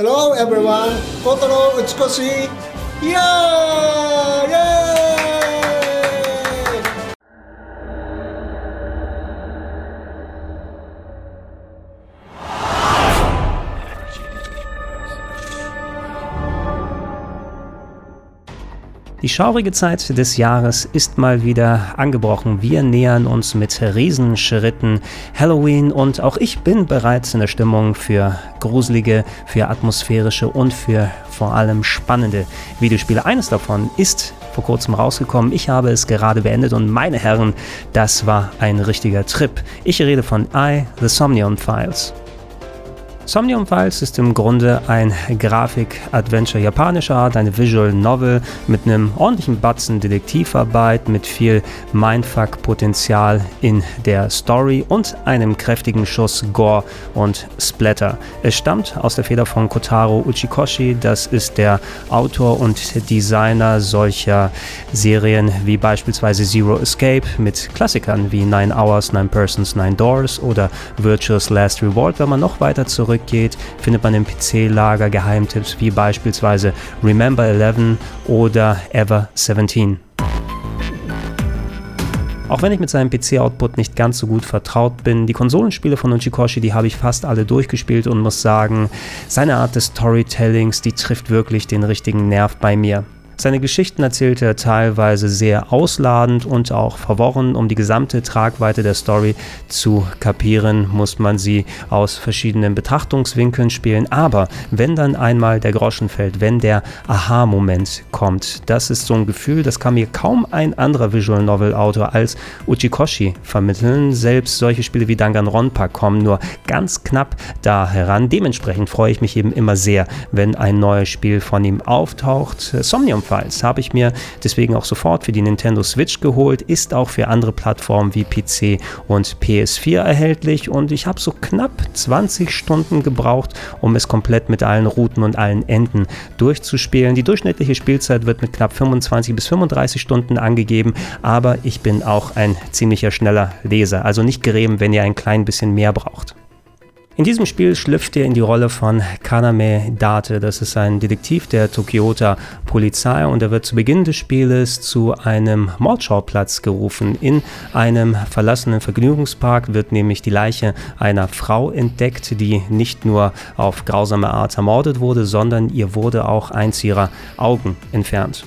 Hello everyone, Kotaro Utsukoshi. Yeah! Yay! Die schaurige Zeit des Jahres ist mal wieder angebrochen. Wir nähern uns mit Riesenschritten Halloween und auch ich bin bereits in der Stimmung für gruselige, für atmosphärische und für vor allem spannende Videospiele. Eines davon ist vor kurzem rausgekommen. Ich habe es gerade beendet und meine Herren, das war ein richtiger Trip. Ich rede von I, The Somnium Files. Somnium Files ist im Grunde ein Grafik-Adventure japanischer Art, eine Visual Novel mit einem ordentlichen Batzen Detektivarbeit, mit viel Mindfuck-Potenzial in der Story und einem kräftigen Schuss Gore und Splatter. Es stammt aus der Feder von Kotaro Uchikoshi, das ist der Autor und Designer solcher Serien wie beispielsweise Zero Escape mit Klassikern wie Nine Hours, Nine Persons, Nine Doors oder Virtuous Last Reward, wenn man noch weiter zurück zurückgeht, findet man im PC-Lager Geheimtipps wie beispielsweise Remember 11 oder Ever 17. Auch wenn ich mit seinem PC-Output nicht ganz so gut vertraut bin, die Konsolenspiele von Uchikoshi, die habe ich fast alle durchgespielt und muss sagen, seine Art des Storytellings, die trifft wirklich den richtigen Nerv bei mir. Seine Geschichten erzählt er teilweise sehr ausladend und auch verworren. Um die gesamte Tragweite der Story zu kapieren, muss man sie aus verschiedenen Betrachtungswinkeln spielen. Aber wenn dann einmal der Groschen fällt, wenn der Aha-Moment kommt, das ist so ein Gefühl, das kann mir kaum ein anderer Visual Novel Autor als Uchikoshi vermitteln. Selbst solche Spiele wie Danganronpa kommen nur ganz knapp da heran. Dementsprechend freue ich mich eben immer sehr, wenn ein neues Spiel von ihm auftaucht. Somnium Files habe ich mir deswegen auch sofort für die Nintendo Switch geholt, ist auch für andere Plattformen wie PC und PS4 erhältlich und ich habe so knapp 20 Stunden gebraucht, um es komplett mit allen Routen und allen Enden durchzuspielen. Die durchschnittliche Spielzeit wird mit knapp 25 bis 35 Stunden angegeben, aber ich bin auch ein ziemlicher schneller Leser, also nicht grämen, wenn ihr ein klein bisschen mehr braucht. In diesem Spiel schlüpft ihr in die Rolle von Kaname Date. Das ist ein Detektiv der Tokyota Polizei und er wird zu Beginn des Spieles zu einem Mordschauplatz gerufen. In einem verlassenen Vergnügungspark wird nämlich die Leiche einer Frau entdeckt, die nicht nur auf grausame Art ermordet wurde, sondern ihr wurde auch eins ihrer Augen entfernt.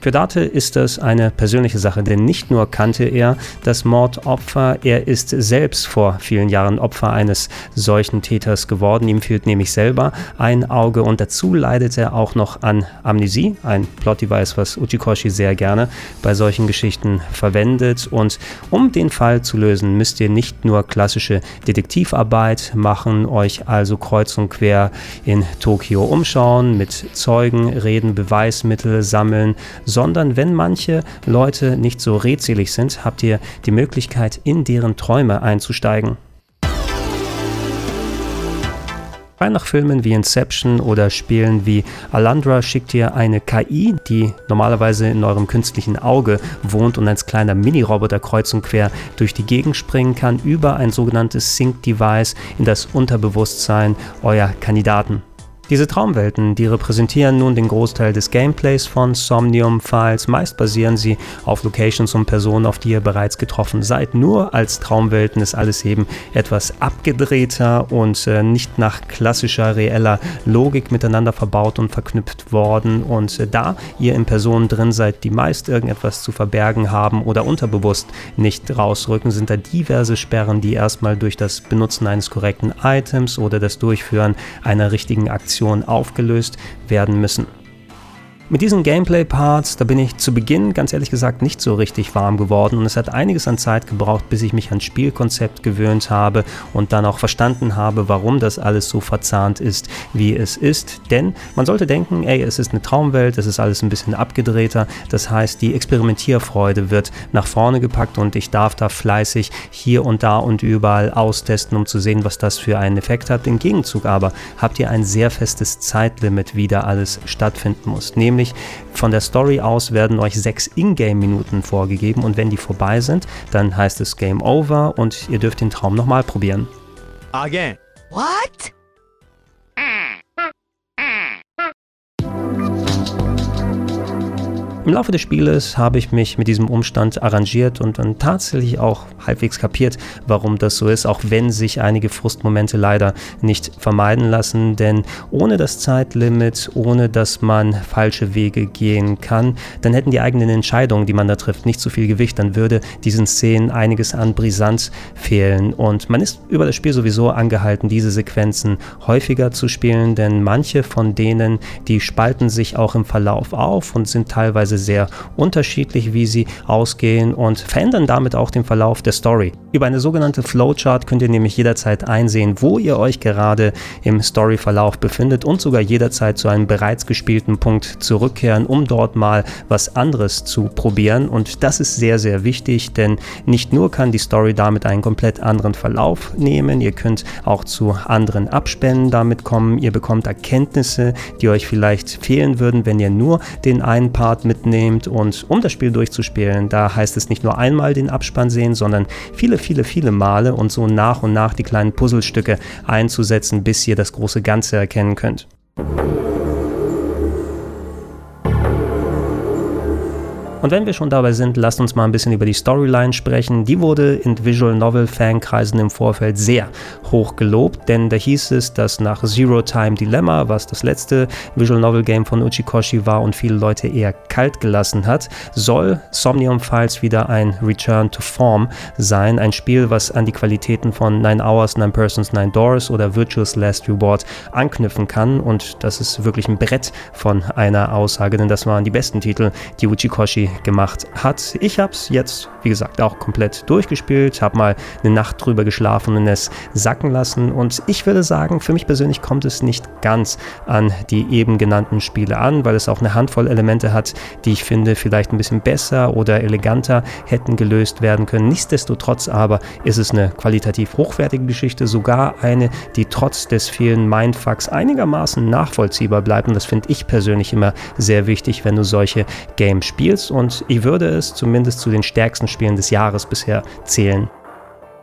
Für Date ist das eine persönliche Sache, denn nicht nur kannte er das Mordopfer, er ist selbst vor vielen Jahren Opfer eines solchen Täters geworden. Ihm fehlt nämlich selber ein Auge und dazu leidet er auch noch an Amnesie, ein Plot-Device, was Uchikoshi sehr gerne bei solchen Geschichten verwendet. Und um den Fall zu lösen, müsst ihr nicht nur klassische Detektivarbeit machen, euch also kreuz und quer in Tokio umschauen, mit Zeugen reden, Beweismittel sammeln, sondern wenn manche Leute nicht so redselig sind, habt ihr die Möglichkeit, in deren Träume einzusteigen. Frei nach Filmen wie Inception oder Spielen wie Alandra schickt ihr eine KI, die normalerweise in eurem künstlichen Auge wohnt und als kleiner Mini-Roboter kreuz und quer durch die Gegend springen kann, über ein sogenanntes Sync-Device in das Unterbewusstsein eurer Kandidaten. Diese Traumwelten, die repräsentieren nun den Großteil des Gameplays von Somnium Files. Meist basieren sie auf Locations und Personen, auf die ihr bereits getroffen seid. Nur als Traumwelten ist alles eben etwas abgedrehter und äh, nicht nach klassischer, reeller Logik miteinander verbaut und verknüpft worden. Und äh, da ihr in Personen drin seid, die meist irgendetwas zu verbergen haben oder unterbewusst nicht rausrücken, sind da diverse Sperren, die erstmal durch das Benutzen eines korrekten Items oder das Durchführen einer richtigen Aktion Informationen aufgelöst werden müssen. Mit diesen Gameplay-Parts, da bin ich zu Beginn ganz ehrlich gesagt nicht so richtig warm geworden und es hat einiges an Zeit gebraucht, bis ich mich ans Spielkonzept gewöhnt habe und dann auch verstanden habe, warum das alles so verzahnt ist, wie es ist. Denn man sollte denken, ey, es ist eine Traumwelt, es ist alles ein bisschen abgedrehter. Das heißt, die Experimentierfreude wird nach vorne gepackt und ich darf da fleißig hier und da und überall austesten, um zu sehen, was das für einen Effekt hat. Im Gegenzug aber habt ihr ein sehr festes Zeitlimit, wie da alles stattfinden muss. Nämlich nämlich von der Story aus werden euch sechs Ingame-Minuten vorgegeben und wenn die vorbei sind, dann heißt es Game Over und ihr dürft den Traum nochmal probieren. Again. What? Im Laufe des Spieles habe ich mich mit diesem Umstand arrangiert und dann tatsächlich auch halbwegs kapiert, warum das so ist, auch wenn sich einige Frustmomente leider nicht vermeiden lassen, denn ohne das Zeitlimit, ohne dass man falsche Wege gehen kann, dann hätten die eigenen Entscheidungen, die man da trifft, nicht so viel Gewicht, dann würde diesen Szenen einiges an Brisanz fehlen. Und man ist über das Spiel sowieso angehalten, diese Sequenzen häufiger zu spielen, denn manche von denen, die spalten sich auch im Verlauf auf und sind teilweise sehr unterschiedlich, wie sie ausgehen und verändern damit auch den Verlauf der Story. Über eine sogenannte Flowchart könnt ihr nämlich jederzeit einsehen, wo ihr euch gerade im Storyverlauf befindet und sogar jederzeit zu einem bereits gespielten Punkt zurückkehren, um dort mal was anderes zu probieren. Und das ist sehr, sehr wichtig, denn nicht nur kann die Story damit einen komplett anderen Verlauf nehmen, ihr könnt auch zu anderen Abspänen damit kommen, ihr bekommt Erkenntnisse, die euch vielleicht fehlen würden, wenn ihr nur den einen Part mit mitnehmt. Und um das Spiel durchzuspielen, da heißt es nicht nur einmal den Abspann sehen, sondern viele, viele, viele Male und so nach und nach die kleinen Puzzlestücke einzusetzen, bis ihr das große Ganze erkennen könnt. Und wenn wir schon dabei sind, lasst uns mal ein bisschen über die Storyline sprechen. Die wurde in Visual Novel Fankreisen im Vorfeld sehr hoch gelobt, denn da hieß es, dass nach Zero Time Dilemma, was das letzte Visual Novel Game von Uchikoshi war und viele Leute eher kalt gelassen hat, soll Somnium Files wieder ein Return to Form sein. Ein Spiel, was an die Qualitäten von Nine Hours, Nine Persons, Nine Doors oder Virtuous Last Reward anknüpfen kann. Und das ist wirklich ein Brett von einer Aussage, denn das waren die besten Titel, die Uchikoshi gemacht hat. Ich habe es jetzt, wie gesagt, auch komplett durchgespielt, habe mal eine Nacht drüber geschlafen und es sacken lassen. Und ich würde sagen, für mich persönlich kommt es nicht ganz an die eben genannten Spiele an, weil es auch eine Handvoll Elemente hat, die ich finde vielleicht ein bisschen besser oder eleganter hätten gelöst werden können. Nichtsdestotrotz aber ist es eine qualitativ hochwertige Geschichte, sogar eine, die trotz des vielen Mindfucks einigermaßen nachvollziehbar bleibt. Und das finde ich persönlich immer sehr wichtig, wenn du solche Games spielst. Und ich würde es zumindest zu den stärksten Spielen des Jahres bisher zählen.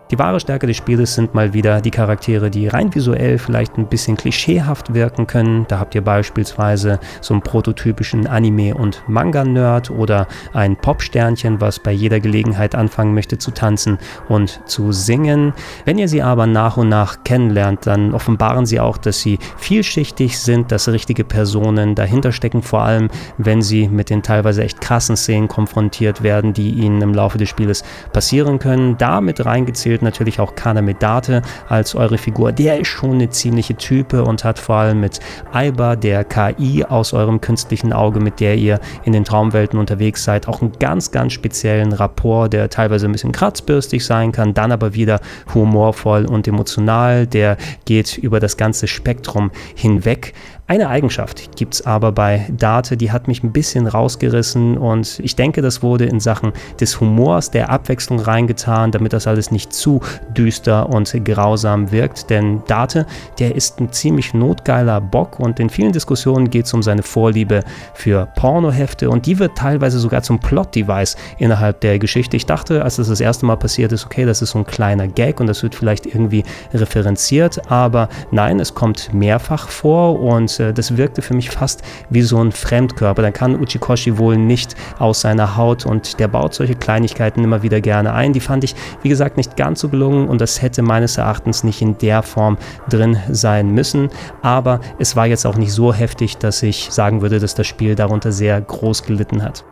Die wahre Stärke des Spieles sind mal wieder die Charaktere, die rein visuell vielleicht ein bisschen klischeehaft wirken können. Da habt ihr beispielsweise so einen prototypischen Anime- und Manga-Nerd oder ein Popsternchen, was bei jeder Gelegenheit anfangen möchte zu tanzen und zu singen. Wenn ihr sie aber nach und nach kennenlernt, dann offenbaren sie auch, dass sie vielschichtig sind, dass richtige Personen dahinter stecken, vor allem wenn sie mit den teilweise echt krassen Szenen konfrontiert werden, die ihnen im Laufe des Spieles passieren können. Damit reingezählt spielt natürlich auch Kana Medate als eure Figur. Der ist schon eine ziemliche Type und hat vor allem mit Aiba, der KI aus eurem künstlichen Auge, mit der ihr in den Traumwelten unterwegs seid, auch einen ganz, ganz speziellen Rapport, der teilweise ein bisschen kratzbürstig sein kann, dann aber wieder humorvoll und emotional. Der geht über das ganze Spektrum hinweg. Eine Eigenschaft gibt es aber bei Date, die hat mich ein bisschen rausgerissen und ich denke, das wurde in Sachen des Humors, der Abwechslung reingetan, damit das alles nicht zu düster und grausam wirkt. Denn Date, der ist ein ziemlich notgeiler Bock und in vielen Diskussionen geht es um seine Vorliebe für Pornohefte und die wird teilweise sogar zum Plot-Device innerhalb der Geschichte. Ich dachte, als das das erste Mal passiert ist, okay, das ist so ein kleiner Gag und das wird vielleicht irgendwie referenziert, aber nein, es kommt mehrfach vor und äh, das wirkte für mich fast wie so ein Fremdkörper. Dann kann Uchikoshi wohl nicht aus seiner Haut und der baut solche Kleinigkeiten immer wieder gerne ein. Die fand ich, wie gesagt, nicht ganz so gelungen und das hätte meines Erachtens nicht in der Form drin sein müssen. Aber es war jetzt auch nicht so heftig, dass ich sagen würde, dass das Spiel darunter sehr groß gelitten hat.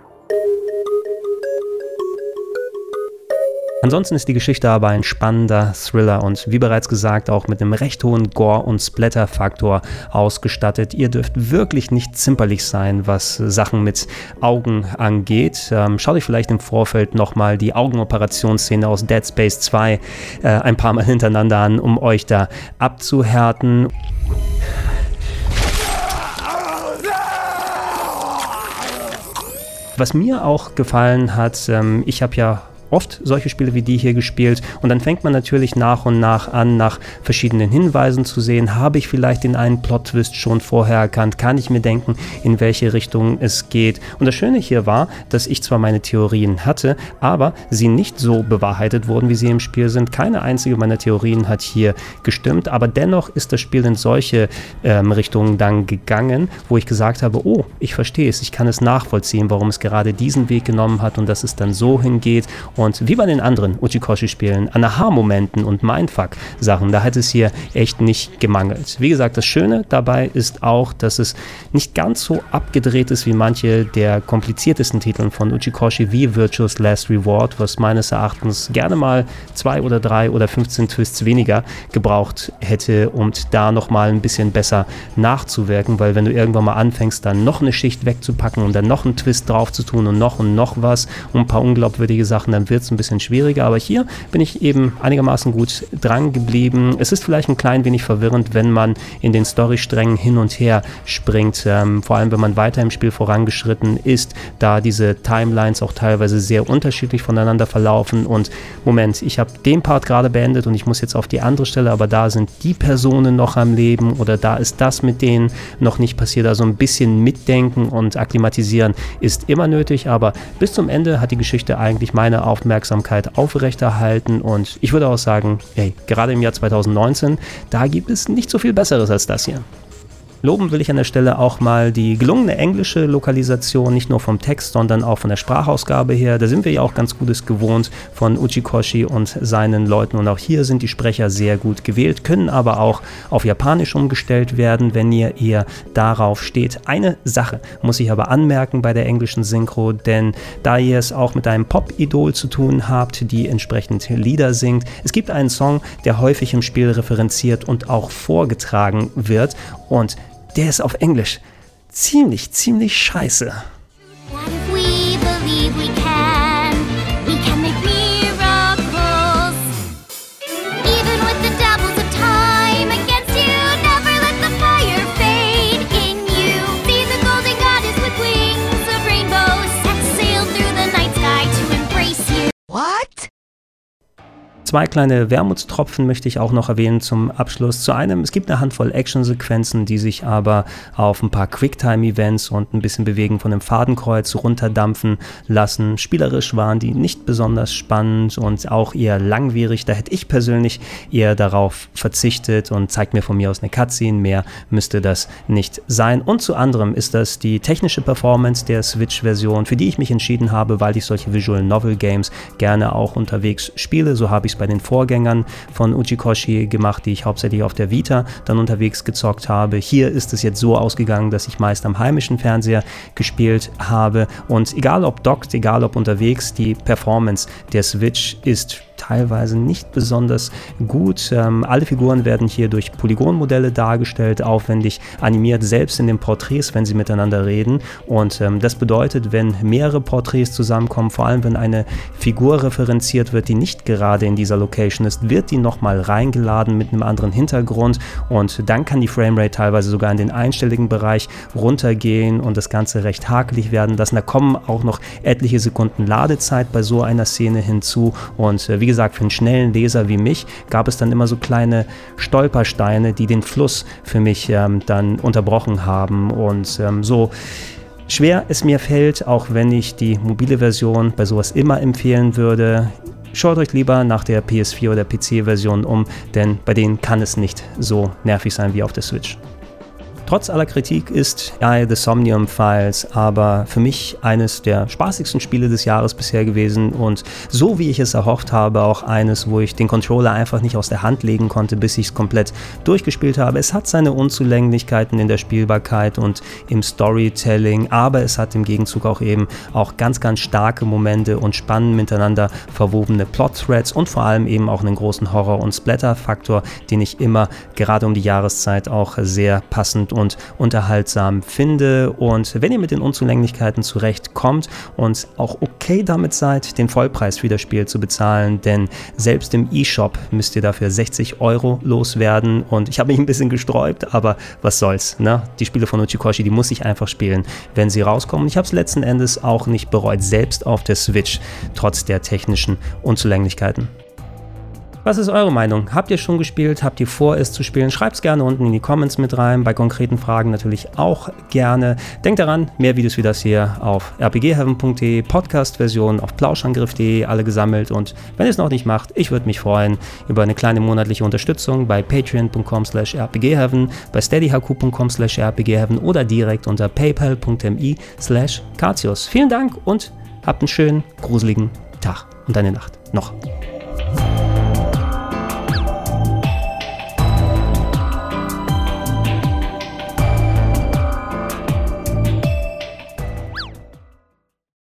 Ansonsten ist die Geschichte aber ein spannender Thriller und wie bereits gesagt auch mit einem recht hohen Gore- und Splatter-Faktor ausgestattet. Ihr dürft wirklich nicht zimperlich sein, was Sachen mit Augen angeht. Ähm, schaut euch vielleicht im Vorfeld nochmal die Augenoperationsszene aus Dead Space 2 äh, ein paar Mal hintereinander an, um euch da abzuhärten. Was mir auch gefallen hat, ähm, ich habe ja oft solche Spiele wie die hier gespielt und dann fängt man natürlich nach und nach an, nach verschiedenen Hinweisen zu sehen, habe ich vielleicht den einen Plot-Twist schon vorher erkannt, kann ich mir denken, in welche Richtung es geht. Und das Schöne hier war, dass ich zwar meine Theorien hatte, aber sie nicht so bewahrheitet wurden, wie sie im Spiel sind. Keine einzige meiner Theorien hat hier gestimmt, aber dennoch ist das Spiel in solche ähm, Richtungen dann gegangen, wo ich gesagt habe, oh, ich verstehe es, ich kann es nachvollziehen, warum es gerade diesen Weg genommen hat und dass es dann so hingeht. Und wie bei den anderen Uchikoshi-Spielen, an Aha-Momenten und Mindfuck-Sachen, da hat es hier echt nicht gemangelt. Wie gesagt, das Schöne dabei ist auch, dass es nicht ganz so abgedreht ist wie manche der kompliziertesten Titel von Uchikoshi wie Virtuous Last Reward, was meines Erachtens gerne mal zwei oder drei oder 15 Twists weniger gebraucht hätte, um da nochmal ein bisschen besser nachzuwirken, weil wenn du irgendwann mal anfängst, dann noch eine Schicht wegzupacken und dann noch einen Twist drauf zu tun und noch und noch was und ein paar unglaubwürdige Sachen, dann wird es ein bisschen schwieriger. Aber hier bin ich eben einigermaßen gut dran geblieben. Es ist vielleicht ein klein wenig verwirrend, wenn man in den Storysträngen hin und her springt, ähm, vor allem wenn man weiter im Spiel vorangeschritten ist, da diese Timelines auch teilweise sehr unterschiedlich voneinander verlaufen. Und Moment, ich habe den Part gerade beendet und ich muss jetzt auf die andere Stelle, aber da sind die Personen noch am Leben oder da ist das mit denen noch nicht passiert. Also ein bisschen mitdenken und akklimatisieren ist immer nötig, aber bis zum Ende hat die Geschichte eigentlich meine Aufmerksamkeit aufrechterhalten und ich würde auch sagen, hey, gerade im Jahr 2019, da gibt es nicht so viel Besseres als das hier. Loben will ich an der Stelle auch mal die gelungene englische Lokalisation, nicht nur vom Text, sondern auch von der Sprachausgabe her. Da sind wir ja auch ganz Gutes gewohnt von Uchikoshi und seinen Leuten. Und auch hier sind die Sprecher sehr gut gewählt, können aber auch auf Japanisch umgestellt werden, wenn ihr eher darauf steht. Eine Sache muss ich aber anmerken bei der englischen Synchro, denn da ihr es auch mit einem Pop-Idol zu tun habt, die entsprechend Lieder singt, es gibt einen Song, der häufig im Spiel referenziert und auch vorgetragen wird. Und der ist auf Englisch ziemlich, ziemlich scheiße. Zwei kleine Wermutstropfen möchte ich auch noch erwähnen zum Abschluss. Zu einem, es gibt eine Handvoll Actionsequenzen, die sich aber auf ein paar Quicktime-Events und ein bisschen Bewegen von dem Fadenkreuz runterdampfen lassen. Spielerisch waren die nicht besonders spannend und auch eher langwierig. Da hätte ich persönlich eher darauf verzichtet und zeigt mir von mir aus eine Cutscene. Mehr müsste das nicht sein. Und zu anderem ist das die technische Performance der Switch-Version, für die ich mich entschieden habe, weil ich solche Visual Novel Games gerne auch unterwegs spiele. So habe ich es bei den Vorgängern von Uchikoshi gemacht, die ich hauptsächlich auf der Vita dann unterwegs gezockt habe. Hier ist es jetzt so ausgegangen, dass ich meist am heimischen Fernseher gespielt habe und egal ob dockt, egal ob unterwegs, die Performance der Switch ist teilweise nicht besonders gut. Ähm, alle Figuren werden hier durch Polygonmodelle dargestellt, aufwendig animiert, selbst in den Porträts, wenn sie miteinander reden. Und ähm, das bedeutet, wenn mehrere Porträts zusammenkommen, vor allem wenn eine Figur referenziert wird, die nicht gerade in dieser Location ist, wird die nochmal reingeladen mit einem anderen Hintergrund und dann kann die Framerate teilweise sogar in den einstelligen Bereich runtergehen und das Ganze recht hakelig werden lassen. Da kommen auch noch etliche Sekunden Ladezeit bei so einer Szene hinzu und äh, wie gesagt, für einen schnellen Leser wie mich gab es dann immer so kleine Stolpersteine, die den Fluss für mich ähm, dann unterbrochen haben. Und ähm, so schwer es mir fällt, auch wenn ich die mobile Version bei sowas immer empfehlen würde, schaut euch lieber nach der PS4 oder PC-Version um, denn bei denen kann es nicht so nervig sein wie auf der Switch. Trotz aller Kritik ist I The Somnium Files aber für mich eines der spaßigsten Spiele des Jahres bisher gewesen und so wie ich es erhofft habe, auch eines, wo ich den Controller einfach nicht aus der Hand legen konnte, bis ich es komplett durchgespielt habe. Es hat seine Unzulänglichkeiten in der Spielbarkeit und im Storytelling, aber es hat im Gegenzug auch eben auch ganz, ganz starke Momente und spannend miteinander verwobene Plot-Threads und vor allem eben auch einen großen Horror- und Splatter-Faktor, den ich immer gerade um die Jahreszeit auch sehr passend und unterhaltsam finde. Und wenn ihr mit den Unzulänglichkeiten zurechtkommt und auch okay damit seid, den Vollpreis für das Spiel zu bezahlen, denn selbst im E-Shop müsst ihr dafür 60 Euro loswerden und ich habe mich ein bisschen gesträubt, aber was soll's, ne? Die Spiele von Uchikoshi, die muss ich einfach spielen, wenn sie rauskommen. Ich habe es letzten Endes auch nicht bereut, selbst auf der Switch, trotz der technischen Unzulänglichkeiten. Was ist eure Meinung? Habt ihr schon gespielt? Habt ihr vor, es zu spielen? Schreibt es gerne unten in die Comments mit rein. Bei konkreten Fragen natürlich auch gerne. Denkt daran, mehr Videos wie das hier auf rpgheaven.de, Podcast-Version auf plauschangriff.de, alle gesammelt. Und wenn ihr es noch nicht macht, ich würde mich freuen über eine kleine monatliche Unterstützung bei patreon.com slash rpgheaven, bei steadyhq.com slash rpgheaven oder direkt unter paypal.me slash Vielen Dank und habt einen schönen, gruseligen Tag und eine Nacht noch.